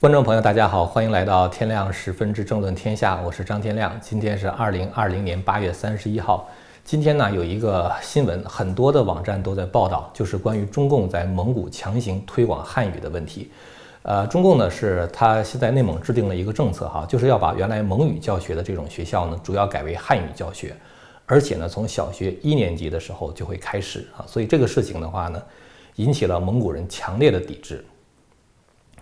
观众朋友，大家好，欢迎来到天亮十分之政论天下，我是张天亮。今天是二零二零年八月三十一号。今天呢，有一个新闻，很多的网站都在报道，就是关于中共在蒙古强行推广汉语的问题。呃，中共呢是他现在内蒙制定了一个政策哈，就是要把原来蒙语教学的这种学校呢，主要改为汉语教学，而且呢，从小学一年级的时候就会开始啊。所以这个事情的话呢，引起了蒙古人强烈的抵制。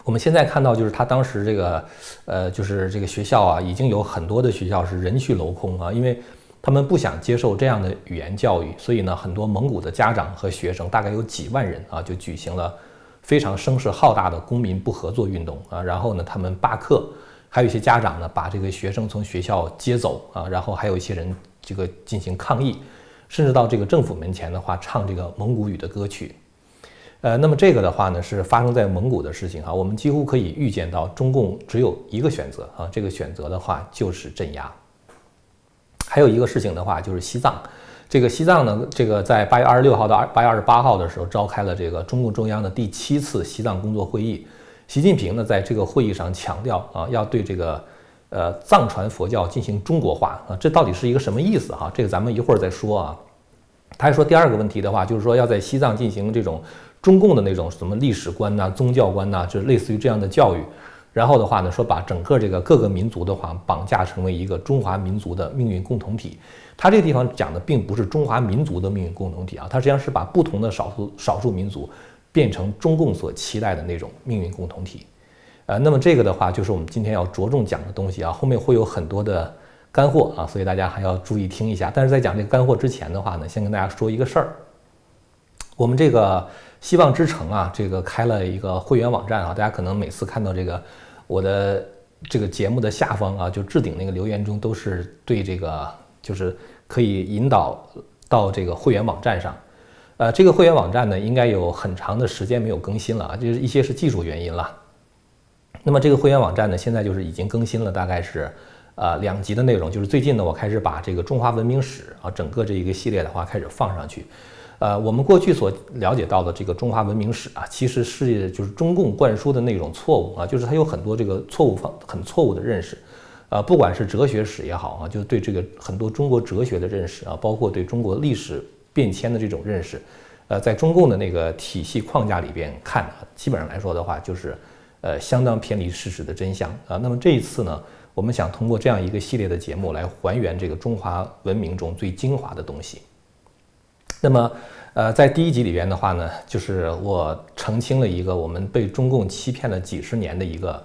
我们现在看到，就是他当时这个，呃，就是这个学校啊，已经有很多的学校是人去楼空啊，因为他们不想接受这样的语言教育，所以呢，很多蒙古的家长和学生，大概有几万人啊，就举行了非常声势浩大的公民不合作运动啊，然后呢，他们罢课，还有一些家长呢，把这个学生从学校接走啊，然后还有一些人这个进行抗议，甚至到这个政府门前的话，唱这个蒙古语的歌曲。呃，那么这个的话呢，是发生在蒙古的事情哈，我们几乎可以预见到，中共只有一个选择啊，这个选择的话就是镇压。还有一个事情的话，就是西藏，这个西藏呢，这个在八月二十六号到二八月二十八号的时候，召开了这个中共中央的第七次西藏工作会议。习近平呢，在这个会议上强调啊，要对这个呃藏传佛教进行中国化啊，这到底是一个什么意思哈？这个咱们一会儿再说啊。他还说第二个问题的话，就是说要在西藏进行这种。中共的那种什么历史观呐、宗教观呐，就类似于这样的教育。然后的话呢，说把整个这个各个民族的话绑架成为一个中华民族的命运共同体。他这个地方讲的并不是中华民族的命运共同体啊，他实际上是把不同的少数少数民族变成中共所期待的那种命运共同体。呃，那么这个的话就是我们今天要着重讲的东西啊，后面会有很多的干货啊，所以大家还要注意听一下。但是在讲这个干货之前的话呢，先跟大家说一个事儿，我们这个。希望之城啊，这个开了一个会员网站啊，大家可能每次看到这个我的这个节目的下方啊，就置顶那个留言中都是对这个就是可以引导到这个会员网站上。呃，这个会员网站呢，应该有很长的时间没有更新了啊，就是一些是技术原因了。那么这个会员网站呢，现在就是已经更新了，大概是呃两集的内容，就是最近呢，我开始把这个中华文明史啊，整个这一个系列的话开始放上去。呃，我们过去所了解到的这个中华文明史啊，其实是就是中共灌输的那种错误啊，就是它有很多这个错误方很错误的认识，呃，不管是哲学史也好啊，就是对这个很多中国哲学的认识啊，包括对中国历史变迁的这种认识，呃，在中共的那个体系框架里边看，基本上来说的话，就是呃相当偏离事实的真相啊。那么这一次呢，我们想通过这样一个系列的节目来还原这个中华文明中最精华的东西。那么，呃，在第一集里边的话呢，就是我澄清了一个我们被中共欺骗了几十年的一个，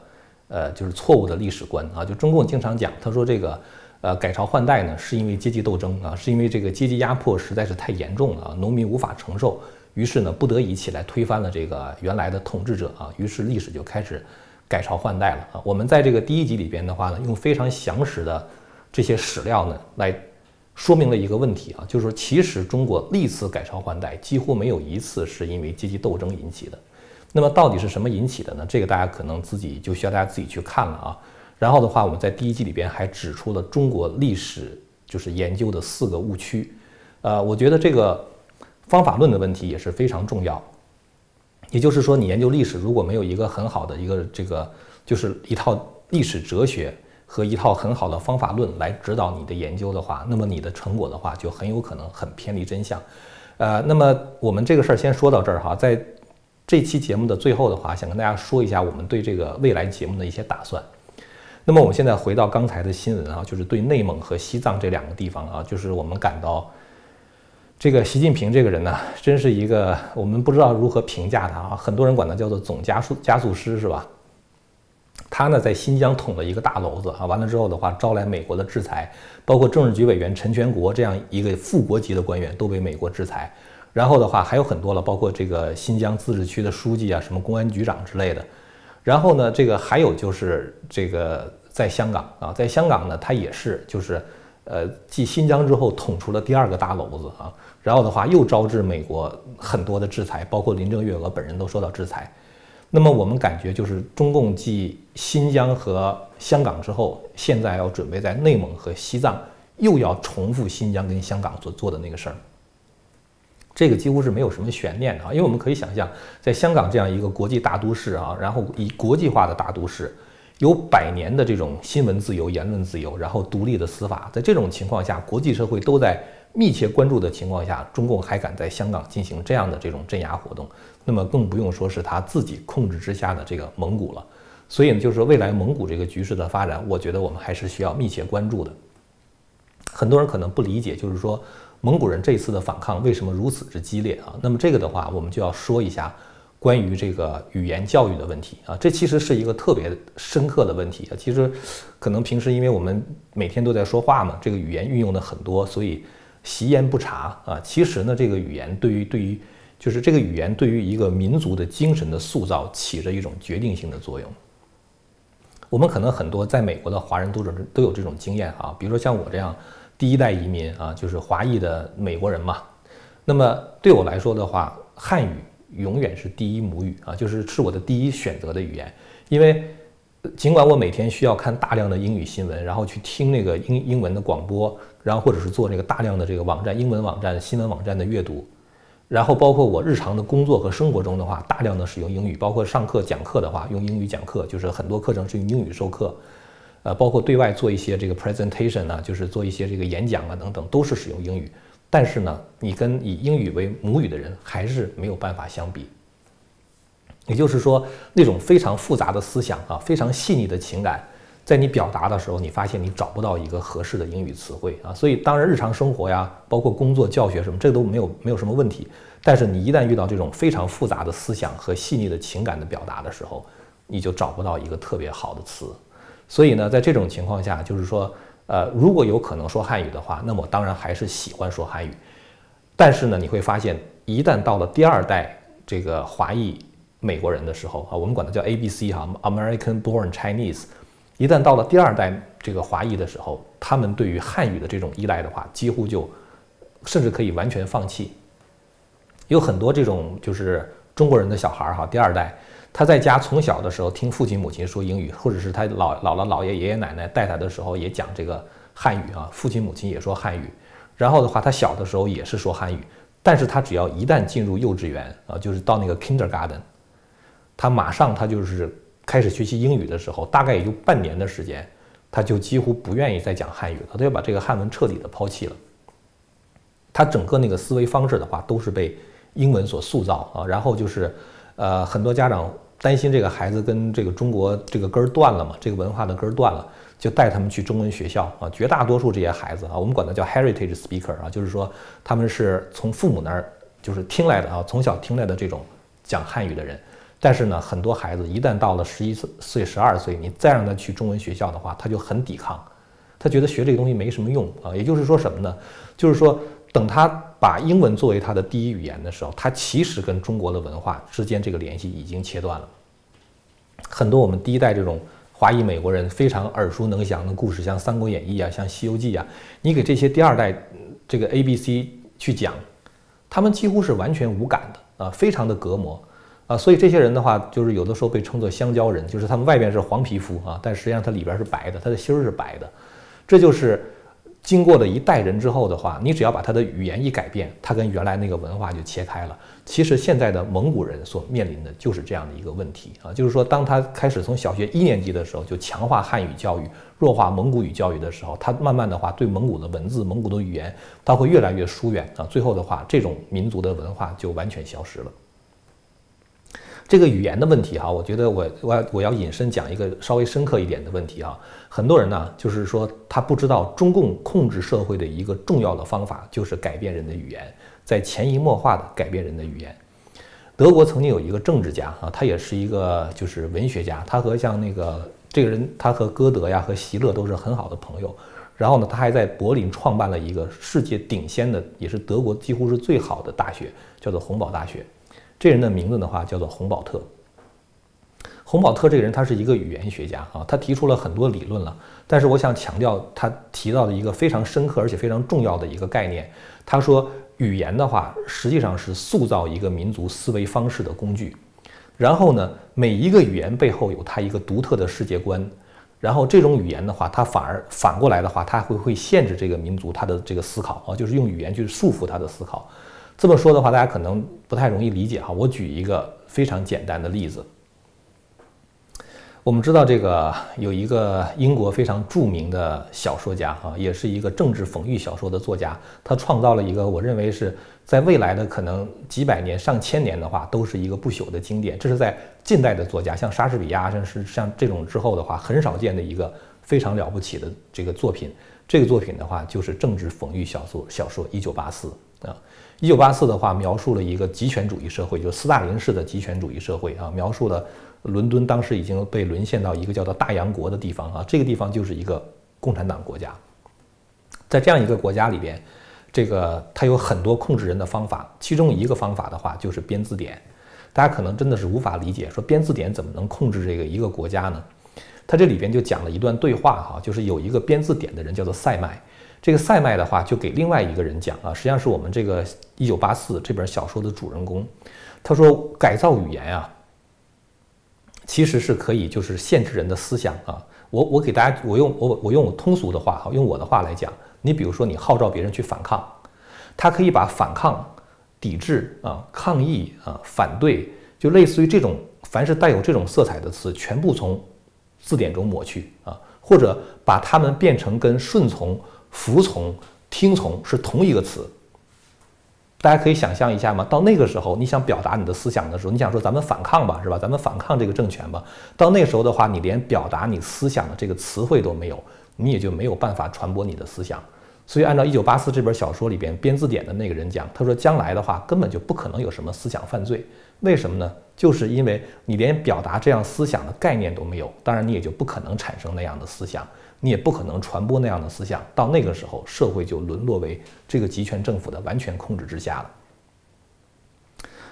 呃，就是错误的历史观啊。就中共经常讲，他说这个，呃，改朝换代呢，是因为阶级斗争啊，是因为这个阶级压迫实在是太严重了，农民无法承受，于是呢，不得已起来推翻了这个原来的统治者啊，于是历史就开始改朝换代了啊。我们在这个第一集里边的话呢，用非常详实的这些史料呢来。说明了一个问题啊，就是说，其实中国历次改朝换代几乎没有一次是因为阶级斗争引起的。那么到底是什么引起的呢？这个大家可能自己就需要大家自己去看了啊。然后的话，我们在第一季里边还指出了中国历史就是研究的四个误区。呃，我觉得这个方法论的问题也是非常重要。也就是说，你研究历史如果没有一个很好的一个这个就是一套历史哲学。和一套很好的方法论来指导你的研究的话，那么你的成果的话就很有可能很偏离真相。呃，那么我们这个事儿先说到这儿哈，在这期节目的最后的话，想跟大家说一下我们对这个未来节目的一些打算。那么我们现在回到刚才的新闻啊，就是对内蒙和西藏这两个地方啊，就是我们感到这个习近平这个人呢，真是一个我们不知道如何评价他啊，很多人管他叫做总加速加速师是吧？他呢，在新疆捅了一个大娄子啊！完了之后的话，招来美国的制裁，包括政治局委员陈全国这样一个副国级的官员都被美国制裁。然后的话还有很多了，包括这个新疆自治区的书记啊，什么公安局长之类的。然后呢，这个还有就是这个在香港啊，在香港呢，他也是就是呃，继新疆之后捅出了第二个大娄子啊。然后的话又招致美国很多的制裁，包括林郑月娥本人都受到制裁。那么我们感觉就是中共继新疆和香港之后，现在要准备在内蒙和西藏又要重复新疆跟香港所做的那个事儿。这个几乎是没有什么悬念的啊，因为我们可以想象，在香港这样一个国际大都市啊，然后以国际化的大都市，有百年的这种新闻自由、言论自由，然后独立的司法，在这种情况下，国际社会都在密切关注的情况下，中共还敢在香港进行这样的这种镇压活动，那么更不用说是他自己控制之下的这个蒙古了。所以呢，就是说未来蒙古这个局势的发展，我觉得我们还是需要密切关注的。很多人可能不理解，就是说。蒙古人这次的反抗为什么如此之激烈啊？那么这个的话，我们就要说一下关于这个语言教育的问题啊。这其实是一个特别深刻的问题啊。其实可能平时因为我们每天都在说话嘛，这个语言运用的很多，所以习焉不察啊。其实呢，这个语言对于对于就是这个语言对于一个民族的精神的塑造起着一种决定性的作用。我们可能很多在美国的华人读者都有这种经验啊，比如说像我这样。第一代移民啊，就是华裔的美国人嘛。那么对我来说的话，汉语永远是第一母语啊，就是是我的第一选择的语言。因为尽管我每天需要看大量的英语新闻，然后去听那个英英文的广播，然后或者是做这个大量的这个网站英文网站新闻网站的阅读，然后包括我日常的工作和生活中的话，大量的使用英语，包括上课讲课的话，用英语讲课，就是很多课程是用英语授课。呃，包括对外做一些这个 presentation 啊，就是做一些这个演讲啊等等，都是使用英语。但是呢，你跟以英语为母语的人还是没有办法相比。也就是说，那种非常复杂的思想啊，非常细腻的情感，在你表达的时候，你发现你找不到一个合适的英语词汇啊。所以，当然日常生活呀，包括工作、教学什么，这都没有没有什么问题。但是你一旦遇到这种非常复杂的思想和细腻的情感的表达的时候，你就找不到一个特别好的词。所以呢，在这种情况下，就是说，呃，如果有可能说汉语的话，那么当然还是喜欢说汉语。但是呢，你会发现，一旦到了第二代这个华裔美国人的时候啊，我们管它叫 A B C 哈，American Born Chinese。一旦到了第二代这个华裔的时候，他们对于汉语的这种依赖的话，几乎就甚至可以完全放弃。有很多这种就是中国人的小孩儿哈，第二代。他在家从小的时候听父亲母亲说英语，或者是他老姥姥姥爷爷爷奶奶带他的时候也讲这个汉语啊，父亲母亲也说汉语。然后的话，他小的时候也是说汉语，但是他只要一旦进入幼稚园啊，就是到那个 kindergarten，他马上他就是开始学习英语的时候，大概也就半年的时间，他就几乎不愿意再讲汉语了，他就把这个汉文彻底的抛弃了。他整个那个思维方式的话，都是被英文所塑造啊，然后就是呃很多家长。担心这个孩子跟这个中国这个根儿断了嘛？这个文化的根儿断了，就带他们去中文学校啊。绝大多数这些孩子啊，我们管他叫 heritage speaker 啊，就是说他们是从父母那儿就是听来的啊，从小听来的这种讲汉语的人。但是呢，很多孩子一旦到了十一岁、十二岁，你再让他去中文学校的话，他就很抵抗，他觉得学这个东西没什么用啊。也就是说什么呢？就是说。等他把英文作为他的第一语言的时候，他其实跟中国的文化之间这个联系已经切断了。很多我们第一代这种华裔美国人非常耳熟能详的故事，像《三国演义》啊，像《西游记》啊，你给这些第二代这个 A、B、C 去讲，他们几乎是完全无感的啊，非常的隔膜啊。所以这些人的话，就是有的时候被称作香蕉人，就是他们外边是黄皮肤啊，但实际上他里边是白的，他的心儿是白的，这就是。经过了一代人之后的话，你只要把他的语言一改变，他跟原来那个文化就切开了。其实现在的蒙古人所面临的就是这样的一个问题啊，就是说，当他开始从小学一年级的时候就强化汉语教育，弱化蒙古语教育的时候，他慢慢的话对蒙古的文字、蒙古的语言，他会越来越疏远啊。最后的话，这种民族的文化就完全消失了。这个语言的问题哈，我觉得我我我要引申讲一个稍微深刻一点的问题啊。很多人呢，就是说他不知道中共控制社会的一个重要的方法就是改变人的语言，在潜移默化的改变人的语言。德国曾经有一个政治家啊，他也是一个就是文学家，他和像那个这个人，他和歌德呀和席勒都是很好的朋友。然后呢，他还在柏林创办了一个世界顶尖的，也是德国几乎是最好的大学，叫做洪堡大学。这人的名字的话叫做洪堡特。洪堡特这个人，他是一个语言学家啊，他提出了很多理论了。但是我想强调他提到的一个非常深刻而且非常重要的一个概念，他说语言的话实际上是塑造一个民族思维方式的工具。然后呢，每一个语言背后有它一个独特的世界观。然后这种语言的话，它反而反过来的话，它会会限制这个民族他的这个思考啊，就是用语言去束缚他的思考。这么说的话，大家可能不太容易理解哈。我举一个非常简单的例子。我们知道这个有一个英国非常著名的小说家哈，也是一个政治讽喻小说的作家，他创造了一个我认为是在未来的可能几百年、上千年的话，都是一个不朽的经典。这是在近代的作家，像莎士比亚，像是像这种之后的话，很少见的一个非常了不起的这个作品。这个作品的话，就是政治讽喻小说小说《一九八四》啊，《一九八四》的话，描述了一个极权主义社会，就是斯大林式的极权主义社会啊，描述了。伦敦当时已经被沦陷到一个叫做大洋国的地方啊，这个地方就是一个共产党国家。在这样一个国家里边，这个它有很多控制人的方法，其中一个方法的话就是编字典。大家可能真的是无法理解，说编字典怎么能控制这个一个国家呢？它这里边就讲了一段对话哈，就是有一个编字典的人叫做塞麦，这个塞麦的话就给另外一个人讲啊，实际上是我们这个《一九八四》这本小说的主人公，他说改造语言啊。其实是可以，就是限制人的思想啊。我我给大家，我用我我用我通俗的话哈，用我的话来讲，你比如说你号召别人去反抗，他可以把反抗、抵制啊、抗议啊、反对，就类似于这种凡是带有这种色彩的词，全部从字典中抹去啊，或者把它们变成跟顺从、服从、听从是同一个词。大家可以想象一下吗？到那个时候，你想表达你的思想的时候，你想说咱们反抗吧，是吧？咱们反抗这个政权吧。到那时候的话，你连表达你思想的这个词汇都没有，你也就没有办法传播你的思想。所以，按照《一九八四》这本小说里边编字典的那个人讲，他说将来的话根本就不可能有什么思想犯罪。为什么呢？就是因为你连表达这样思想的概念都没有，当然你也就不可能产生那样的思想。你也不可能传播那样的思想，到那个时候，社会就沦落为这个集权政府的完全控制之下了。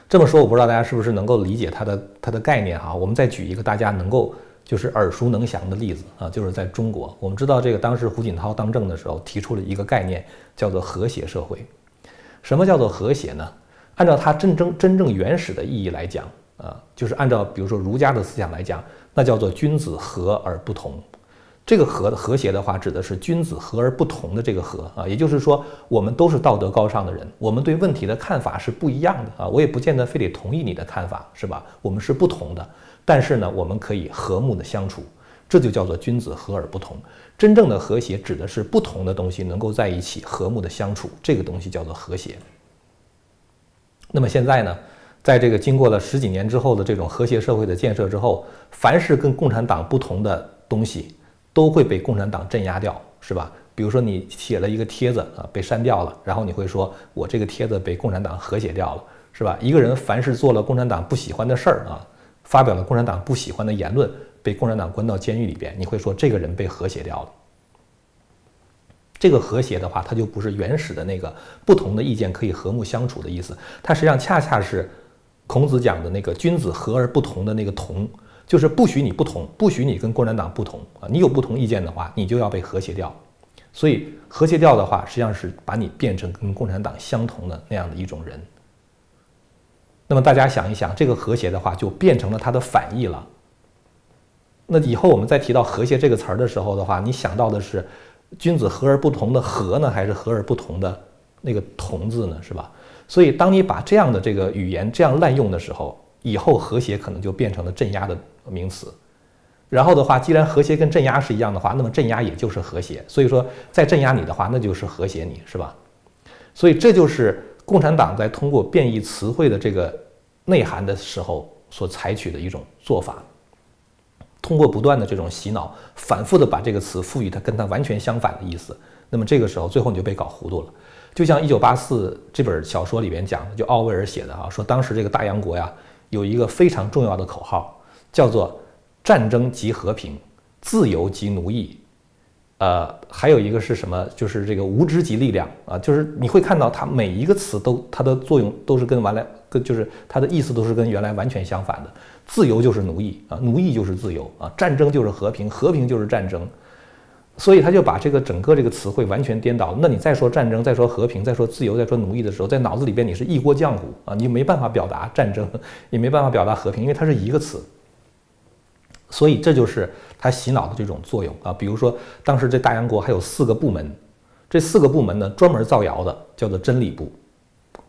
这么说，我不知道大家是不是能够理解它的它的概念哈？我们再举一个大家能够就是耳熟能详的例子啊，就是在中国，我们知道这个当时胡锦涛当政的时候提出了一个概念，叫做和谐社会。什么叫做和谐呢？按照它真正真正原始的意义来讲啊，就是按照比如说儒家的思想来讲，那叫做君子和而不同。这个和和谐的话，指的是君子和而不同的这个和啊，也就是说，我们都是道德高尚的人，我们对问题的看法是不一样的啊，我也不见得非得同意你的看法，是吧？我们是不同的，但是呢，我们可以和睦的相处，这就叫做君子和而不同。真正的和谐指的是不同的东西能够在一起和睦的相处，这个东西叫做和谐。那么现在呢，在这个经过了十几年之后的这种和谐社会的建设之后，凡是跟共产党不同的东西。都会被共产党镇压掉，是吧？比如说你写了一个帖子啊，被删掉了，然后你会说，我这个帖子被共产党和谐掉了，是吧？一个人凡是做了共产党不喜欢的事儿啊，发表了共产党不喜欢的言论，被共产党关到监狱里边，你会说这个人被和谐掉了。这个和谐的话，它就不是原始的那个不同的意见可以和睦相处的意思，它实际上恰恰是孔子讲的那个君子和而不同的那个同。就是不许你不同，不许你跟共产党不同啊！你有不同意见的话，你就要被和谐掉。所以和谐掉的话，实际上是把你变成跟共产党相同的那样的一种人。那么大家想一想，这个和谐的话，就变成了它的反义了。那以后我们再提到和谐这个词儿的时候的话，你想到的是君子和而不同的和呢，还是和而不同的那个同字呢？是吧？所以当你把这样的这个语言这样滥用的时候，以后和谐可能就变成了镇压的名词，然后的话，既然和谐跟镇压是一样的话，那么镇压也就是和谐。所以说，在镇压你的话，那就是和谐你，是吧？所以这就是共产党在通过变异词汇的这个内涵的时候所采取的一种做法，通过不断的这种洗脑，反复的把这个词赋予它跟它完全相反的意思，那么这个时候最后你就被搞糊涂了。就像《一九八四》这本小说里边讲的，就奥威尔写的啊，说当时这个大洋国呀。有一个非常重要的口号，叫做“战争即和平，自由即奴役”。呃，还有一个是什么？就是这个“无知即力量”啊，就是你会看到它每一个词都它的作用都是跟原来跟就是它的意思都是跟原来完全相反的。自由就是奴役啊，奴役就是自由啊，战争就是和平，和平就是战争。所以他就把这个整个这个词汇完全颠倒。那你再说战争，再说和平，再说自由，再说奴役的时候，在脑子里边你是一锅浆糊啊，你没办法表达战争，也没办法表达和平，因为它是一个词。所以这就是他洗脑的这种作用啊。比如说当时这大洋国还有四个部门，这四个部门呢专门造谣的，叫做真理部。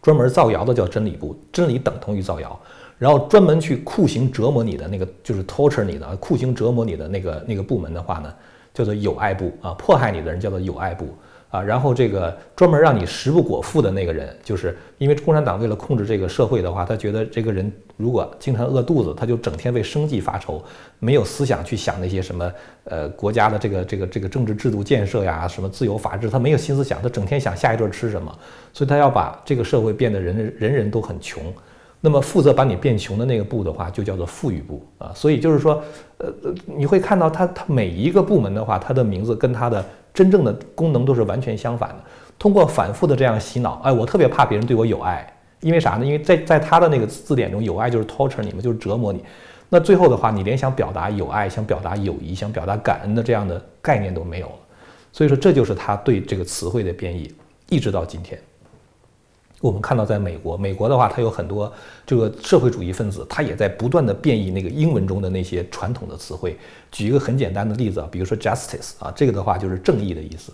专门造谣的叫真理部，真理等同于造谣。然后专门去酷刑折磨你的那个，就是 torture 你的酷刑折磨你的那个那个部门的话呢，叫做友爱部啊，迫害你的人叫做友爱部啊。然后这个专门让你食不果腹的那个人，就是因为共产党为了控制这个社会的话，他觉得这个人如果经常饿肚子，他就整天为生计发愁，没有思想去想那些什么呃国家的这个这个这个政治制度建设呀，什么自由法治，他没有心思想，他整天想下一顿吃什么，所以他要把这个社会变得人人人都很穷。那么负责把你变穷的那个部的话，就叫做富裕部啊。所以就是说，呃呃，你会看到他他每一个部门的话，他的名字跟他的真正的功能都是完全相反的。通过反复的这样洗脑，哎，我特别怕别人对我有爱，因为啥呢？因为在在他的那个字典中，有爱就是 torture 你们，就是折磨你。那最后的话，你连想表达有爱、想表达友谊、想表达感恩的这样的概念都没有了。所以说，这就是他对这个词汇的变异，一直到今天。我们看到，在美国，美国的话，它有很多这个社会主义分子，他也在不断的变异那个英文中的那些传统的词汇。举一个很简单的例子啊，比如说 justice 啊，这个的话就是正义的意思。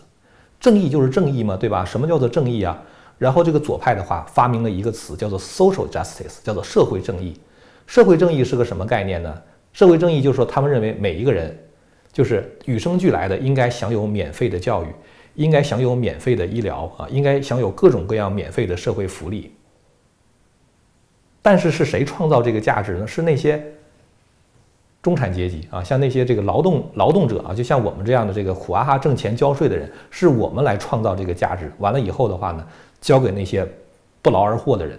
正义就是正义嘛，对吧？什么叫做正义啊？然后这个左派的话发明了一个词，叫做 social justice，叫做社会正义。社会正义是个什么概念呢？社会正义就是说，他们认为每一个人就是与生俱来的，应该享有免费的教育。应该享有免费的医疗啊，应该享有各种各样免费的社会福利。但是是谁创造这个价值呢？是那些中产阶级啊，像那些这个劳动劳动者啊，就像我们这样的这个苦哈哈挣钱交税的人，是我们来创造这个价值。完了以后的话呢，交给那些不劳而获的人，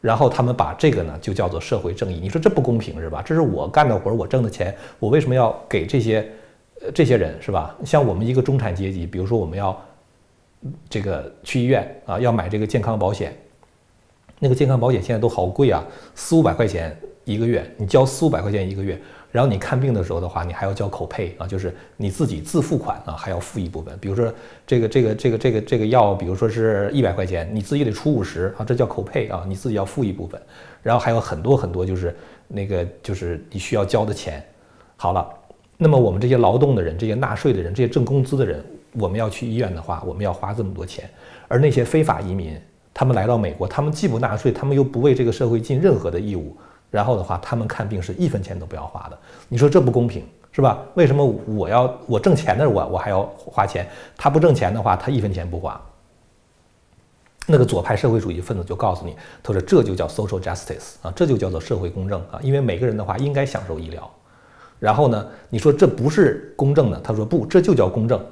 然后他们把这个呢就叫做社会正义。你说这不公平是吧？这是我干的活，我挣的钱，我为什么要给这些？呃，这些人是吧？像我们一个中产阶级，比如说我们要这个去医院啊，要买这个健康保险，那个健康保险现在都好贵啊，四五百块钱一个月，你交四五百块钱一个月，然后你看病的时候的话，你还要交口配啊，就是你自己自付款啊，还要付一部分。比如说这个这个这个这个这个药，比如说是一百块钱，你自己得出五十啊，这叫口配啊，你自己要付一部分。然后还有很多很多，就是那个就是你需要交的钱。好了。那么我们这些劳动的人，这些纳税的人，这些挣工资的人，我们要去医院的话，我们要花这么多钱。而那些非法移民，他们来到美国，他们既不纳税，他们又不为这个社会尽任何的义务，然后的话，他们看病是一分钱都不要花的。你说这不公平是吧？为什么我要我挣钱的我我还要花钱，他不挣钱的话，他一分钱不花？那个左派社会主义分子就告诉你，他说这就叫 social justice 啊，这就叫做社会公正啊，因为每个人的话应该享受医疗。然后呢？你说这不是公正的？他说不，这就叫公正。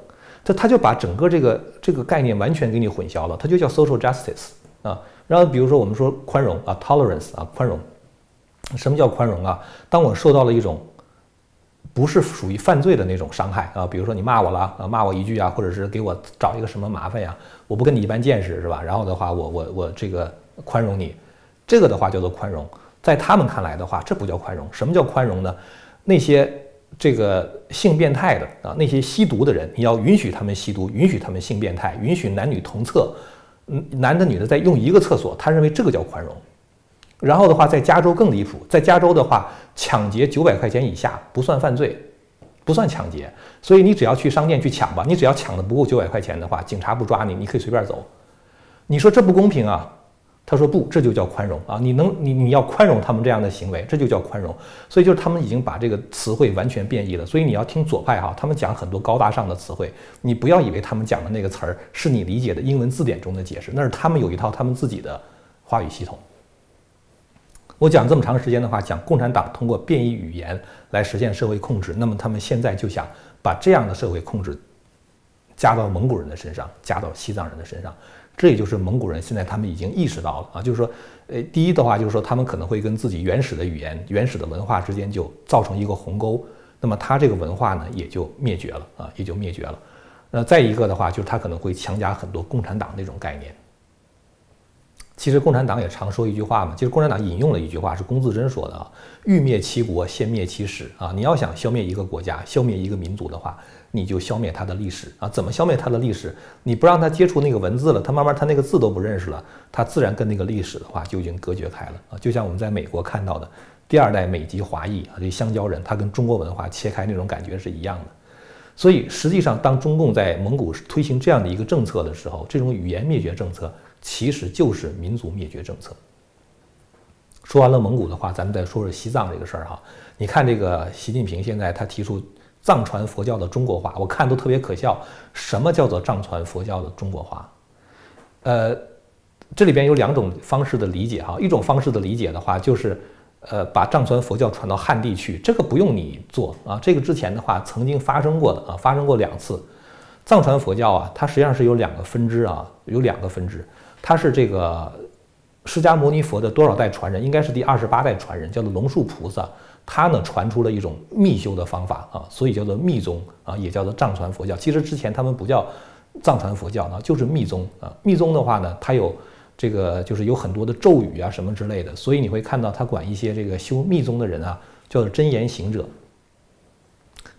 他他就把整个这个这个概念完全给你混淆了。他就叫 social justice 啊。然后比如说我们说宽容啊，tolerance 啊，宽容。什么叫宽容啊？当我受到了一种不是属于犯罪的那种伤害啊，比如说你骂我了啊，骂我一句啊，或者是给我找一个什么麻烦呀，我不跟你一般见识是吧？然后的话，我我我这个宽容你，这个的话叫做宽容。在他们看来的话，这不叫宽容。什么叫宽容呢？那些这个性变态的啊，那些吸毒的人，你要允许他们吸毒，允许他们性变态，允许男女同厕，嗯，男的女的在用一个厕所，他认为这个叫宽容。然后的话，在加州更离谱，在加州的话，抢劫九百块钱以下不算犯罪，不算抢劫，所以你只要去商店去抢吧，你只要抢的不够九百块钱的话，警察不抓你，你可以随便走。你说这不公平啊？他说不，这就叫宽容啊！你能，你你要宽容他们这样的行为，这就叫宽容。所以就是他们已经把这个词汇完全变异了。所以你要听左派哈，他们讲很多高大上的词汇，你不要以为他们讲的那个词儿是你理解的英文字典中的解释，那是他们有一套他们自己的话语系统。我讲这么长时间的话，讲共产党通过变异语言来实现社会控制，那么他们现在就想把这样的社会控制加到蒙古人的身上，加到西藏人的身上。这也就是蒙古人现在他们已经意识到了啊，就是说，呃，第一的话就是说他们可能会跟自己原始的语言、原始的文化之间就造成一个鸿沟，那么他这个文化呢也就灭绝了啊，也就灭绝了。那再一个的话就是他可能会强加很多共产党那种概念。其实共产党也常说一句话嘛，就是共产党引用了一句话，是龚自珍说的啊：“欲灭其国，先灭其史啊！你要想消灭一个国家、消灭一个民族的话。”你就消灭他的历史啊？怎么消灭他的历史？你不让他接触那个文字了，他慢慢他那个字都不认识了，他自然跟那个历史的话就已经隔绝开了啊！就像我们在美国看到的第二代美籍华裔啊，这香蕉人，他跟中国文化切开那种感觉是一样的。所以实际上，当中共在蒙古推行这样的一个政策的时候，这种语言灭绝政策其实就是民族灭绝政策。说完了蒙古的话，咱们再说说西藏这个事儿哈。你看这个习近平现在他提出藏传佛教的中国化，我看都特别可笑。什么叫做藏传佛教的中国化？呃，这里边有两种方式的理解哈。一种方式的理解的话，就是呃把藏传佛教传到汉地去，这个不用你做啊。这个之前的话曾经发生过的啊，发生过两次。藏传佛教啊，它实际上是有两个分支啊，有两个分支，他是这个。释迦牟尼佛的多少代传人？应该是第二十八代传人，叫做龙树菩萨。他呢传出了一种密修的方法啊，所以叫做密宗啊，也叫做藏传佛教。其实之前他们不叫藏传佛教啊，就是密宗啊。密宗的话呢，它有这个就是有很多的咒语啊什么之类的，所以你会看到他管一些这个修密宗的人啊，叫做真言行者。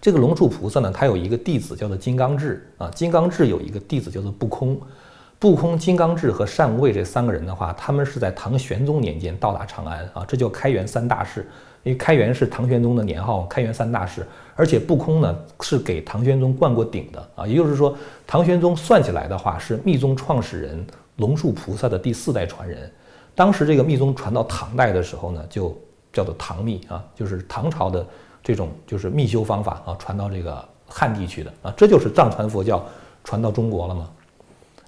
这个龙树菩萨呢，他有一个弟子叫做金刚智啊，金刚智有一个弟子叫做不空。不空、金刚智和善无畏这三个人的话，他们是在唐玄宗年间到达长安啊，这叫开元三大士。因为开元是唐玄宗的年号，开元三大士。而且不空呢是给唐玄宗灌过顶的啊，也就是说，唐玄宗算起来的话是密宗创始人龙树菩萨的第四代传人。当时这个密宗传到唐代的时候呢，就叫做唐密啊，就是唐朝的这种就是密修方法啊，传到这个汉地去的啊，这就是藏传佛教传到中国了吗？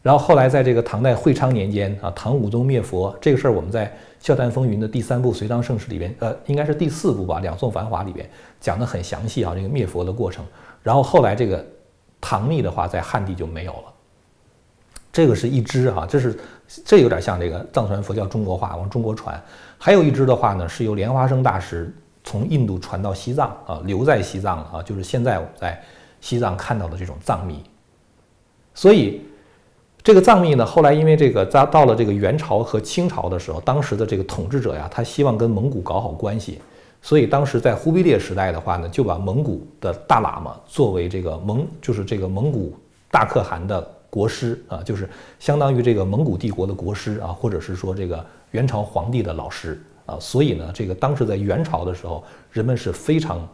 然后后来在这个唐代会昌年间啊，唐武宗灭佛这个事儿，我们在《笑谈风云》的第三部《隋唐盛世》里边，呃，应该是第四部吧，《两宋繁华》里边讲的很详细啊，这个灭佛的过程。然后后来这个唐密的话，在汉地就没有了。这个是一支哈，这是这有点像这个藏传佛教中国化往中国传。还有一支的话呢，是由莲花生大师从印度传到西藏啊，留在西藏了啊，就是现在我们在西藏看到的这种藏密。所以。这个藏密呢，后来因为这个在到了这个元朝和清朝的时候，当时的这个统治者呀，他希望跟蒙古搞好关系，所以当时在忽必烈时代的话呢，就把蒙古的大喇嘛作为这个蒙，就是这个蒙古大可汗的国师啊，就是相当于这个蒙古帝国的国师啊，或者是说这个元朝皇帝的老师啊，所以呢，这个当时在元朝的时候，人们是非常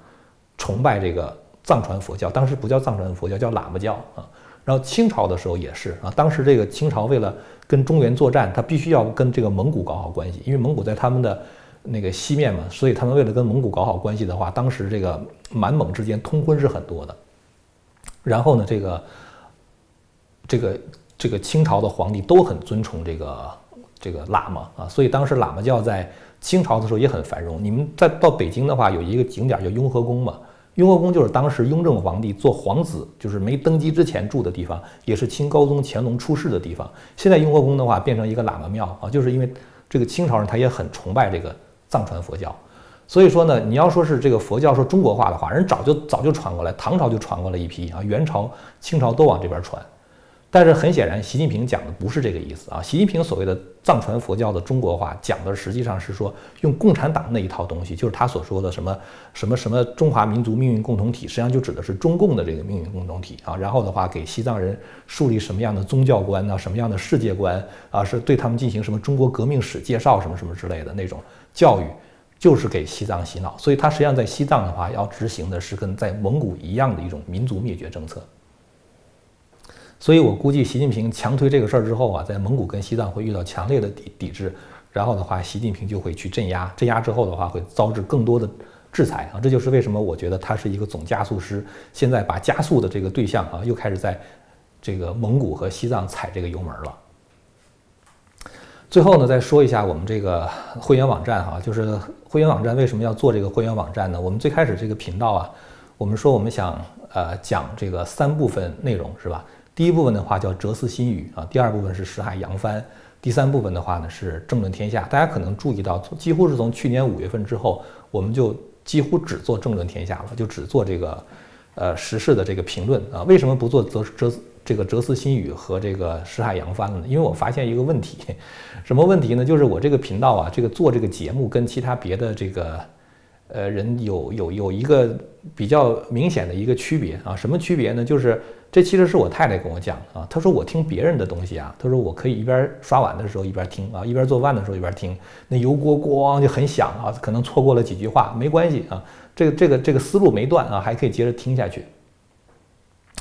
崇拜这个藏传佛教，当时不叫藏传佛教，叫喇嘛教啊。然后清朝的时候也是啊，当时这个清朝为了跟中原作战，他必须要跟这个蒙古搞好关系，因为蒙古在他们的那个西面嘛，所以他们为了跟蒙古搞好关系的话，当时这个满蒙之间通婚是很多的。然后呢，这个这个这个清朝的皇帝都很尊崇这个这个喇嘛啊，所以当时喇嘛教在清朝的时候也很繁荣。你们在到北京的话，有一个景点叫雍和宫嘛。雍和宫就是当时雍正皇帝做皇子，就是没登基之前住的地方，也是清高宗乾隆出世的地方。现在雍和宫的话变成一个喇嘛庙啊，就是因为这个清朝人他也很崇拜这个藏传佛教，所以说呢，你要说是这个佛教说中国话的话，人早就早就传过来，唐朝就传过来一批啊，元朝、清朝都往这边传。但是很显然，习近平讲的不是这个意思啊。习近平所谓的藏传佛教的中国化，讲的实际上是说用共产党那一套东西，就是他所说的什么什么什么中华民族命运共同体，实际上就指的是中共的这个命运共同体啊。然后的话，给西藏人树立什么样的宗教观呢？什么样的世界观啊？是对他们进行什么中国革命史介绍什么什么之类的那种教育，就是给西藏洗脑。所以他实际上在西藏的话，要执行的是跟在蒙古一样的一种民族灭绝政策。所以我估计，习近平强推这个事儿之后啊，在蒙古跟西藏会遇到强烈的抵抵制，然后的话，习近平就会去镇压，镇压之后的话，会遭致更多的制裁啊。这就是为什么我觉得他是一个总加速师，现在把加速的这个对象啊，又开始在这个蒙古和西藏踩这个油门了。最后呢，再说一下我们这个会员网站哈，就是会员网站为什么要做这个会员网站呢？我们最开始这个频道啊，我们说我们想呃讲这个三部分内容是吧？第一部分的话叫哲思新语啊，第二部分是识海扬帆，第三部分的话呢是政论天下。大家可能注意到，几乎是从去年五月份之后，我们就几乎只做政论天下了，就只做这个呃时事的这个评论啊。为什么不做哲哲这个哲思新语和这个识海扬帆了呢？因为我发现一个问题，什么问题呢？就是我这个频道啊，这个做这个节目跟其他别的这个呃人有有有一个比较明显的一个区别啊。什么区别呢？就是。这其实是我太太跟我讲啊，她说我听别人的东西啊，她说我可以一边刷碗的时候一边听啊，一边做饭的时候一边听，那油锅咣就很响啊，可能错过了几句话没关系啊，这个这个这个思路没断啊，还可以接着听下去。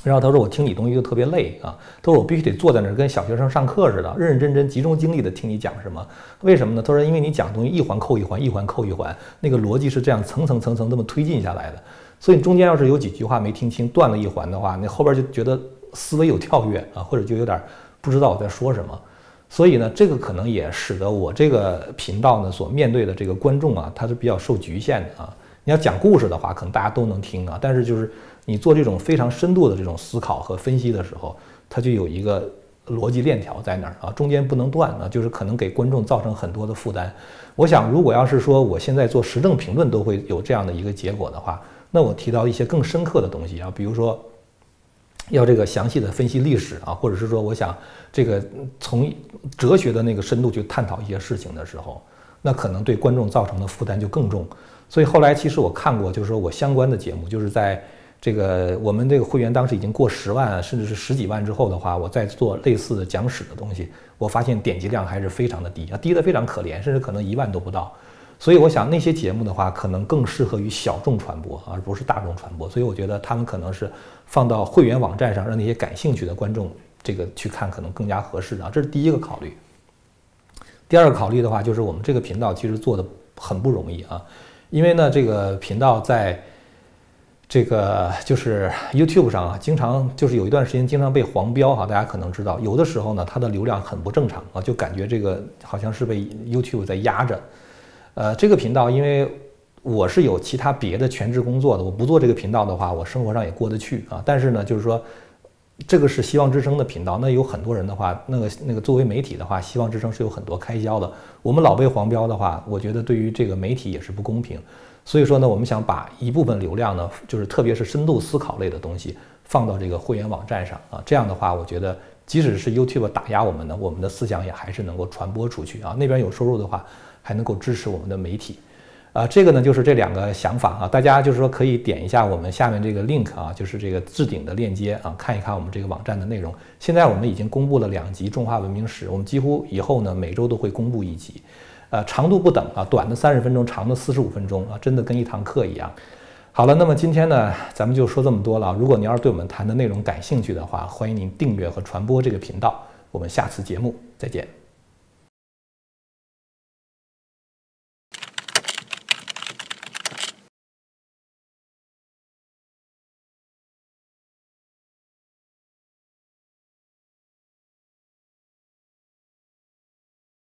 然后他说我听你东西就特别累啊，他说我必须得坐在那儿跟小学生上课似的，认认真真、集中精力的听你讲什么。为什么呢？他说因为你讲东西一环扣一环，一环扣一环，那个逻辑是这样层层层层这么推进下来的。所以中间要是有几句话没听清，断了一环的话，那后边就觉得思维有跳跃啊，或者就有点不知道我在说什么。所以呢，这个可能也使得我这个频道呢所面对的这个观众啊，他是比较受局限的啊。你要讲故事的话，可能大家都能听啊，但是就是。你做这种非常深度的这种思考和分析的时候，它就有一个逻辑链条在那儿啊，中间不能断啊，就是可能给观众造成很多的负担。我想，如果要是说我现在做时政评论都会有这样的一个结果的话，那我提到一些更深刻的东西啊，比如说要这个详细的分析历史啊，或者是说我想这个从哲学的那个深度去探讨一些事情的时候，那可能对观众造成的负担就更重。所以后来其实我看过，就是说我相关的节目，就是在。这个我们这个会员当时已经过十万，甚至是十几万之后的话，我再做类似的讲史的东西，我发现点击量还是非常的低啊，低得非常可怜，甚至可能一万都不到。所以我想那些节目的话，可能更适合于小众传播，而不是大众传播。所以我觉得他们可能是放到会员网站上，让那些感兴趣的观众这个去看，可能更加合适啊。这是第一个考虑。第二个考虑的话，就是我们这个频道其实做的很不容易啊，因为呢，这个频道在。这个就是 YouTube 上啊，经常就是有一段时间经常被黄标哈，大家可能知道，有的时候呢，它的流量很不正常啊，就感觉这个好像是被 YouTube 在压着。呃，这个频道因为我是有其他别的全职工作的，我不做这个频道的话，我生活上也过得去啊。但是呢，就是说这个是希望之声的频道，那有很多人的话，那个那个作为媒体的话，希望之声是有很多开销的。我们老被黄标的话，我觉得对于这个媒体也是不公平。所以说呢，我们想把一部分流量呢，就是特别是深度思考类的东西，放到这个会员网站上啊。这样的话，我觉得即使是 YouTube 打压我们呢，我们的思想也还是能够传播出去啊。那边有收入的话，还能够支持我们的媒体。啊，这个呢就是这两个想法啊。大家就是说可以点一下我们下面这个 link 啊，就是这个置顶的链接啊，看一看我们这个网站的内容。现在我们已经公布了两集中华文明史，我们几乎以后呢每周都会公布一集。呃，长度不等啊，短的三十分钟，长的四十五分钟啊，真的跟一堂课一样。好了，那么今天呢，咱们就说这么多了。如果您要是对我们谈的内容感兴趣的话，欢迎您订阅和传播这个频道。我们下次节目再见。